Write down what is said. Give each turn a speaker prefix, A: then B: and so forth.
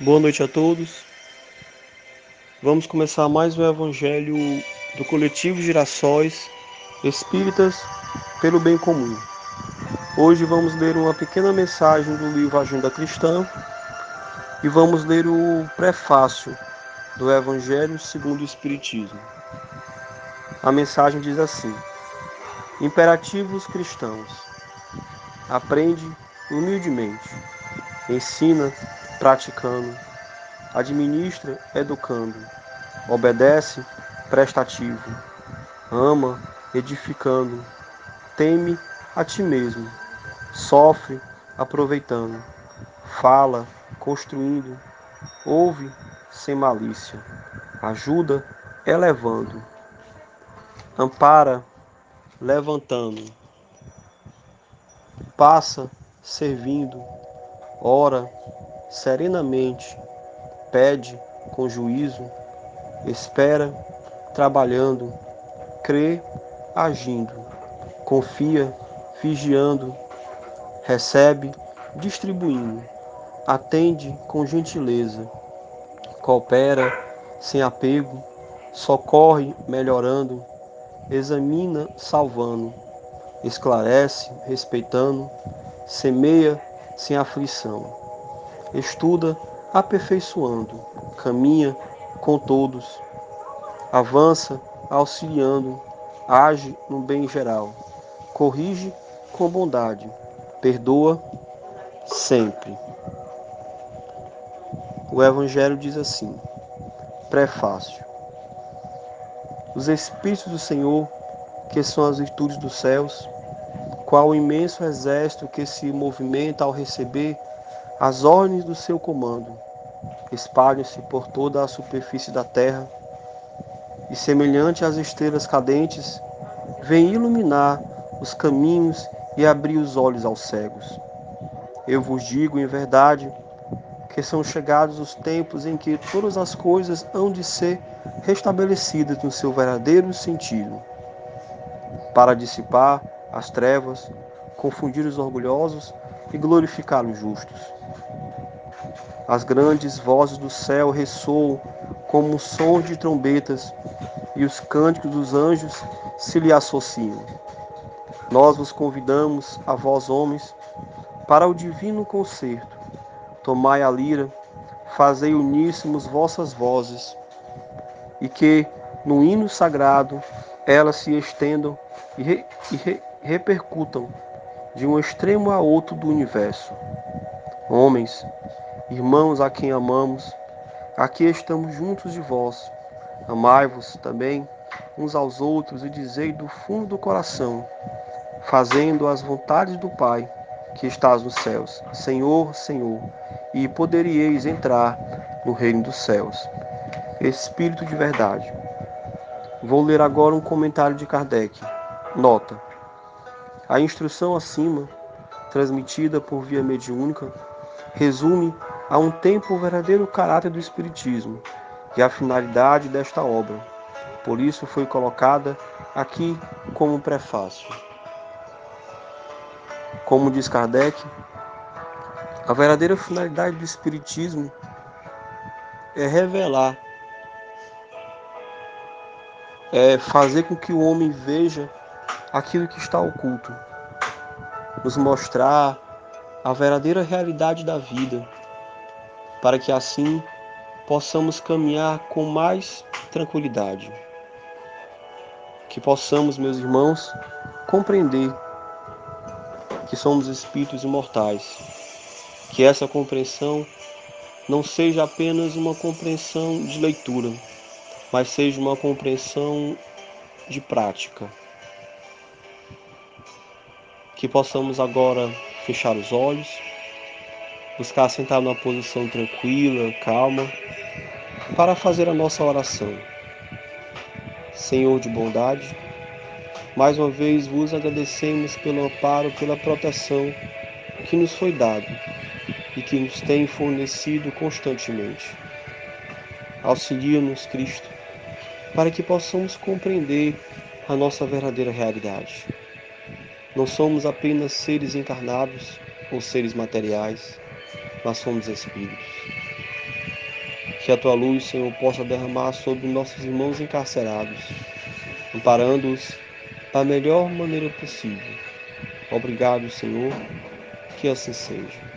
A: Boa noite a todos. Vamos começar mais um Evangelho do Coletivo Girassóis Espíritas pelo Bem Comum. Hoje vamos ler uma pequena mensagem do livro Agenda Cristã e vamos ler o prefácio do Evangelho segundo o Espiritismo. A mensagem diz assim: Imperativos cristãos. Aprende humildemente, ensina praticando, administra educando, obedece prestativo, ama edificando, teme a ti mesmo, sofre aproveitando, fala construindo, ouve sem malícia, ajuda elevando, ampara levantando, passa servindo, ora serenamente, pede com juízo, espera trabalhando, crê agindo, confia vigiando, recebe distribuindo, atende com gentileza, coopera sem apego, socorre melhorando, examina salvando, esclarece respeitando, semeia sem aflição. Estuda aperfeiçoando, caminha com todos, avança auxiliando, age no bem geral, corrige com bondade, perdoa sempre. O Evangelho diz assim: Prefácio. Os Espíritos do Senhor, que são as virtudes dos céus, qual o imenso exército que se movimenta ao receber as ordens do seu comando espalham-se por toda a superfície da terra e, semelhante às estrelas cadentes, vêm iluminar os caminhos e abrir os olhos aos cegos. Eu vos digo em verdade que são chegados os tempos em que todas as coisas hão de ser restabelecidas no seu verdadeiro sentido, para dissipar as trevas, confundir os orgulhosos e glorificar os justos. As grandes vozes do céu ressoam como sons de trombetas, e os cânticos dos anjos se lhe associam. Nós vos convidamos, a vós homens, para o divino concerto. Tomai a lira, fazei uníssimos vossas vozes, e que, no hino sagrado, elas se estendam e, re, e re, repercutam de um extremo a outro do universo. Homens, Irmãos a quem amamos, aqui estamos juntos de vós. Amai-vos também uns aos outros e dizei do fundo do coração, fazendo as vontades do Pai que estás nos céus. Senhor, Senhor, e poderíeis entrar no reino dos céus. Espírito de verdade. Vou ler agora um comentário de Kardec. Nota: A instrução acima, transmitida por via mediúnica, resume a um tempo o verdadeiro caráter do Espiritismo e a finalidade desta obra. Por isso foi colocada aqui como prefácio. Como diz Kardec, a verdadeira finalidade do Espiritismo é revelar, é fazer com que o homem veja aquilo que está oculto, nos mostrar a verdadeira realidade da vida para que assim possamos caminhar com mais tranquilidade. Que possamos, meus irmãos, compreender que somos espíritos imortais. Que essa compreensão não seja apenas uma compreensão de leitura, mas seja uma compreensão de prática. Que possamos agora fechar os olhos buscar sentar numa posição tranquila, calma, para fazer a nossa oração. Senhor de bondade, mais uma vez vos agradecemos pelo amparo, pela proteção que nos foi dado e que nos tem fornecido constantemente. Auxilia-nos, Cristo, para que possamos compreender a nossa verdadeira realidade. Não somos apenas seres encarnados ou seres materiais, nós somos espíritos. que a tua luz, Senhor, possa derramar sobre nossos irmãos encarcerados, amparando-os da melhor maneira possível. Obrigado, Senhor, que assim seja.